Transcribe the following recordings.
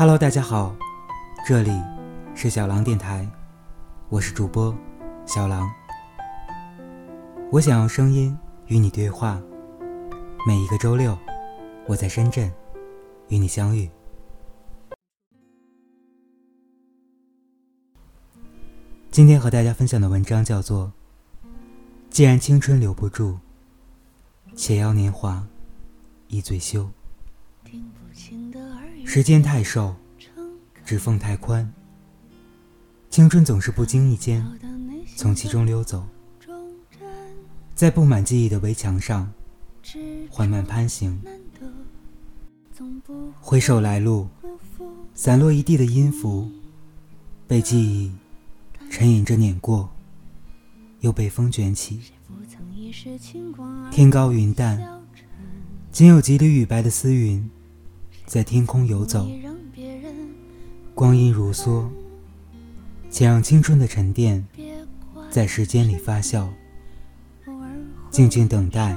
Hello，大家好，这里是小狼电台，我是主播小狼。我想用声音与你对话，每一个周六，我在深圳与你相遇。今天和大家分享的文章叫做《既然青春留不住，且要年华一醉休》。时间太瘦，指缝太宽，青春总是不经意间从其中溜走，在布满记忆的围墙上缓慢攀行。回首来路，散落一地的音符，被记忆沉吟着碾过，又被风卷起。天高云淡，仅有几缕雨白的丝云。在天空游走，光阴如梭，且让青春的沉淀在时间里发酵，静静等待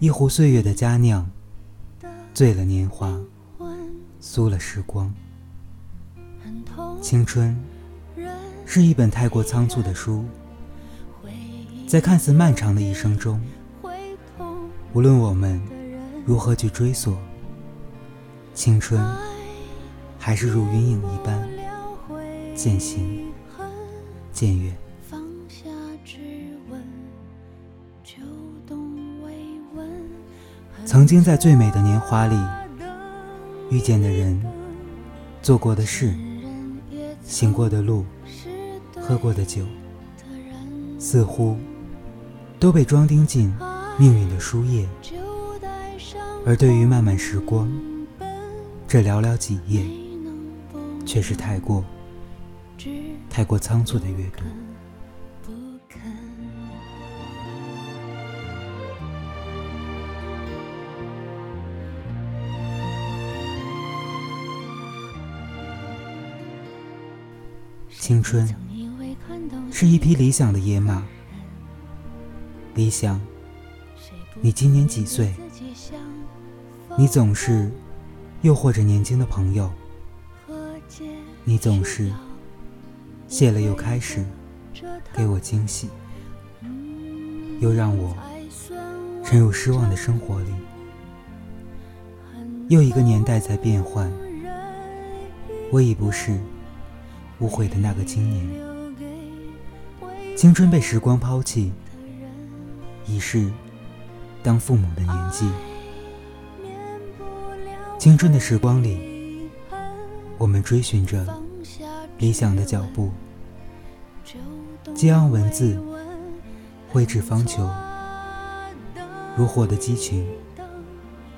一壶岁月的佳酿，醉了年华，酥了时光。青春是一本太过仓促的书，在看似漫长的一生中，无论我们如何去追索。青春还是如云影一般渐行渐远。曾经在最美的年华里遇见的人、做过的事、行过的路、喝过的酒，似乎都被装订进命运的书页。而对于漫漫时光，这寥寥几页，却是太过、太过仓促的阅读。青春是一匹理想的野马，理想，你今年几岁？你总是。又或者年轻的朋友，你总是谢了又开始，给我惊喜，又让我沉入失望的生活里。又一个年代在变换，我已不是无悔的那个青年。青春被时光抛弃，已是当父母的年纪。青春的时光里，我们追寻着理想的脚步，激昂文字挥斥方遒，如火的激情，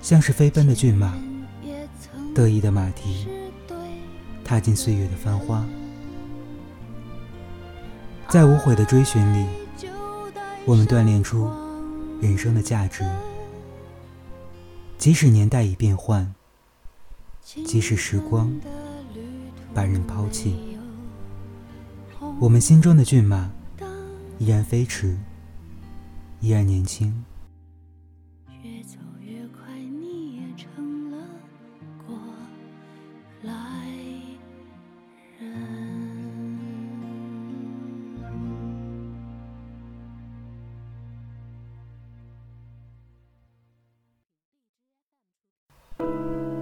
像是飞奔的骏马，得意的马蹄，踏进岁月的繁花，在无悔的追寻里，我们锻炼出人生的价值，即使年代已变换。即使时光把人抛弃，我们心中的骏马依然飞驰，依然年轻。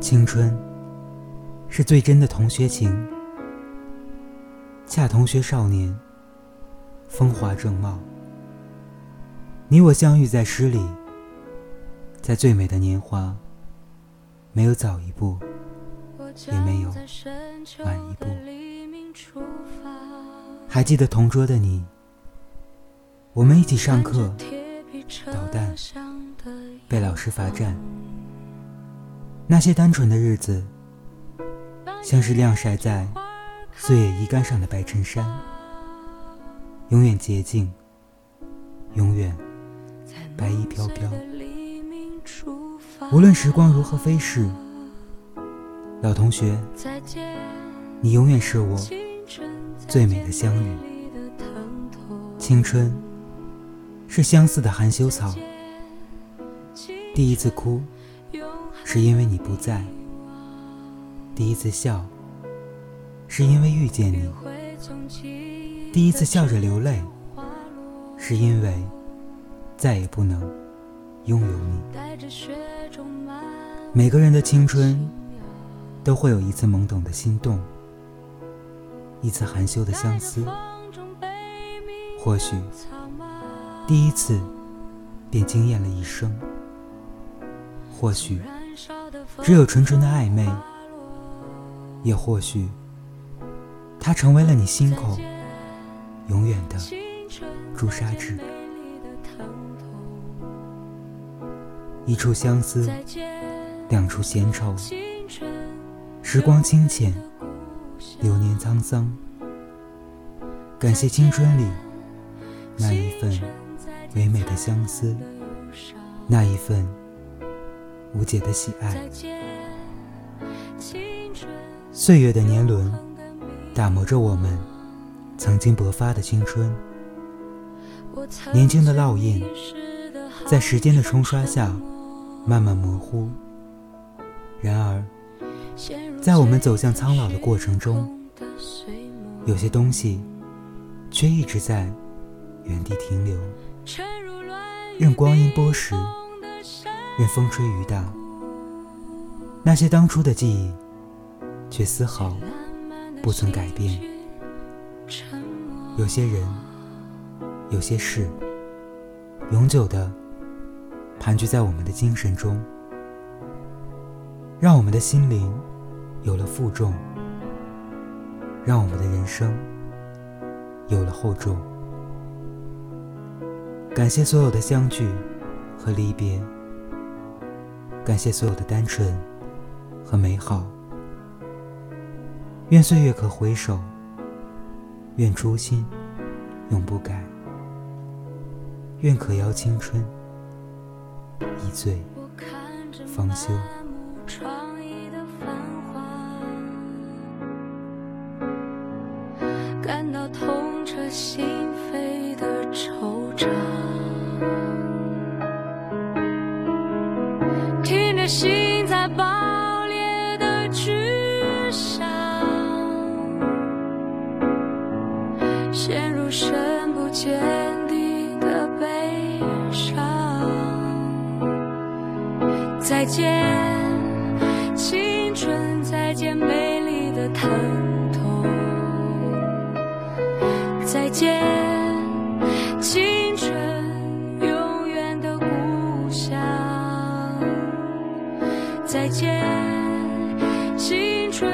青春。是最真的同学情，恰同学少年，风华正茂。你我相遇在诗里，在最美的年华，没有早一步，也没有晚一步。还记得同桌的你，我们一起上课，捣蛋，被老师罚站。那些单纯的日子。像是晾晒在岁月衣杆上的白衬衫，永远洁净，永远白衣飘飘。无论时光如何飞逝，老同学，你永远是我最美的相遇。青春是相似的含羞草，第一次哭是因为你不在。第一次笑，是因为遇见你；第一次笑着流泪，是因为再也不能拥有你。每个人的青春，都会有一次懵懂的心动，一次含羞的相思。或许，第一次便惊艳了一生；或许，只有纯纯的暧昧；也或许，它成为了你心口永远的朱砂痣。一处相思。两处闲愁，时光清浅，流年沧桑。感谢青春里那一份唯美的相思，那一份无解的喜爱。岁月的年轮打磨着我们曾经勃发的青春，年轻的烙印在时间的冲刷下慢慢模糊。然而，在我们走向苍老的过程中，有些东西却一直在原地停留，任光阴剥蚀，任风吹雨打。那些当初的记忆，却丝毫不曾改变。有些人，有些事，永久的盘踞在我们的精神中。让我们的心灵有了负重，让我们的人生有了厚重。感谢所有的相聚和离别，感谢所有的单纯和美好。愿岁月可回首，愿初心永不改，愿可邀青春一醉方休。感到痛彻心扉的惆怅，听着心再见。青春再见，美丽的疼痛。再见，青春永远的故乡。再见，青春，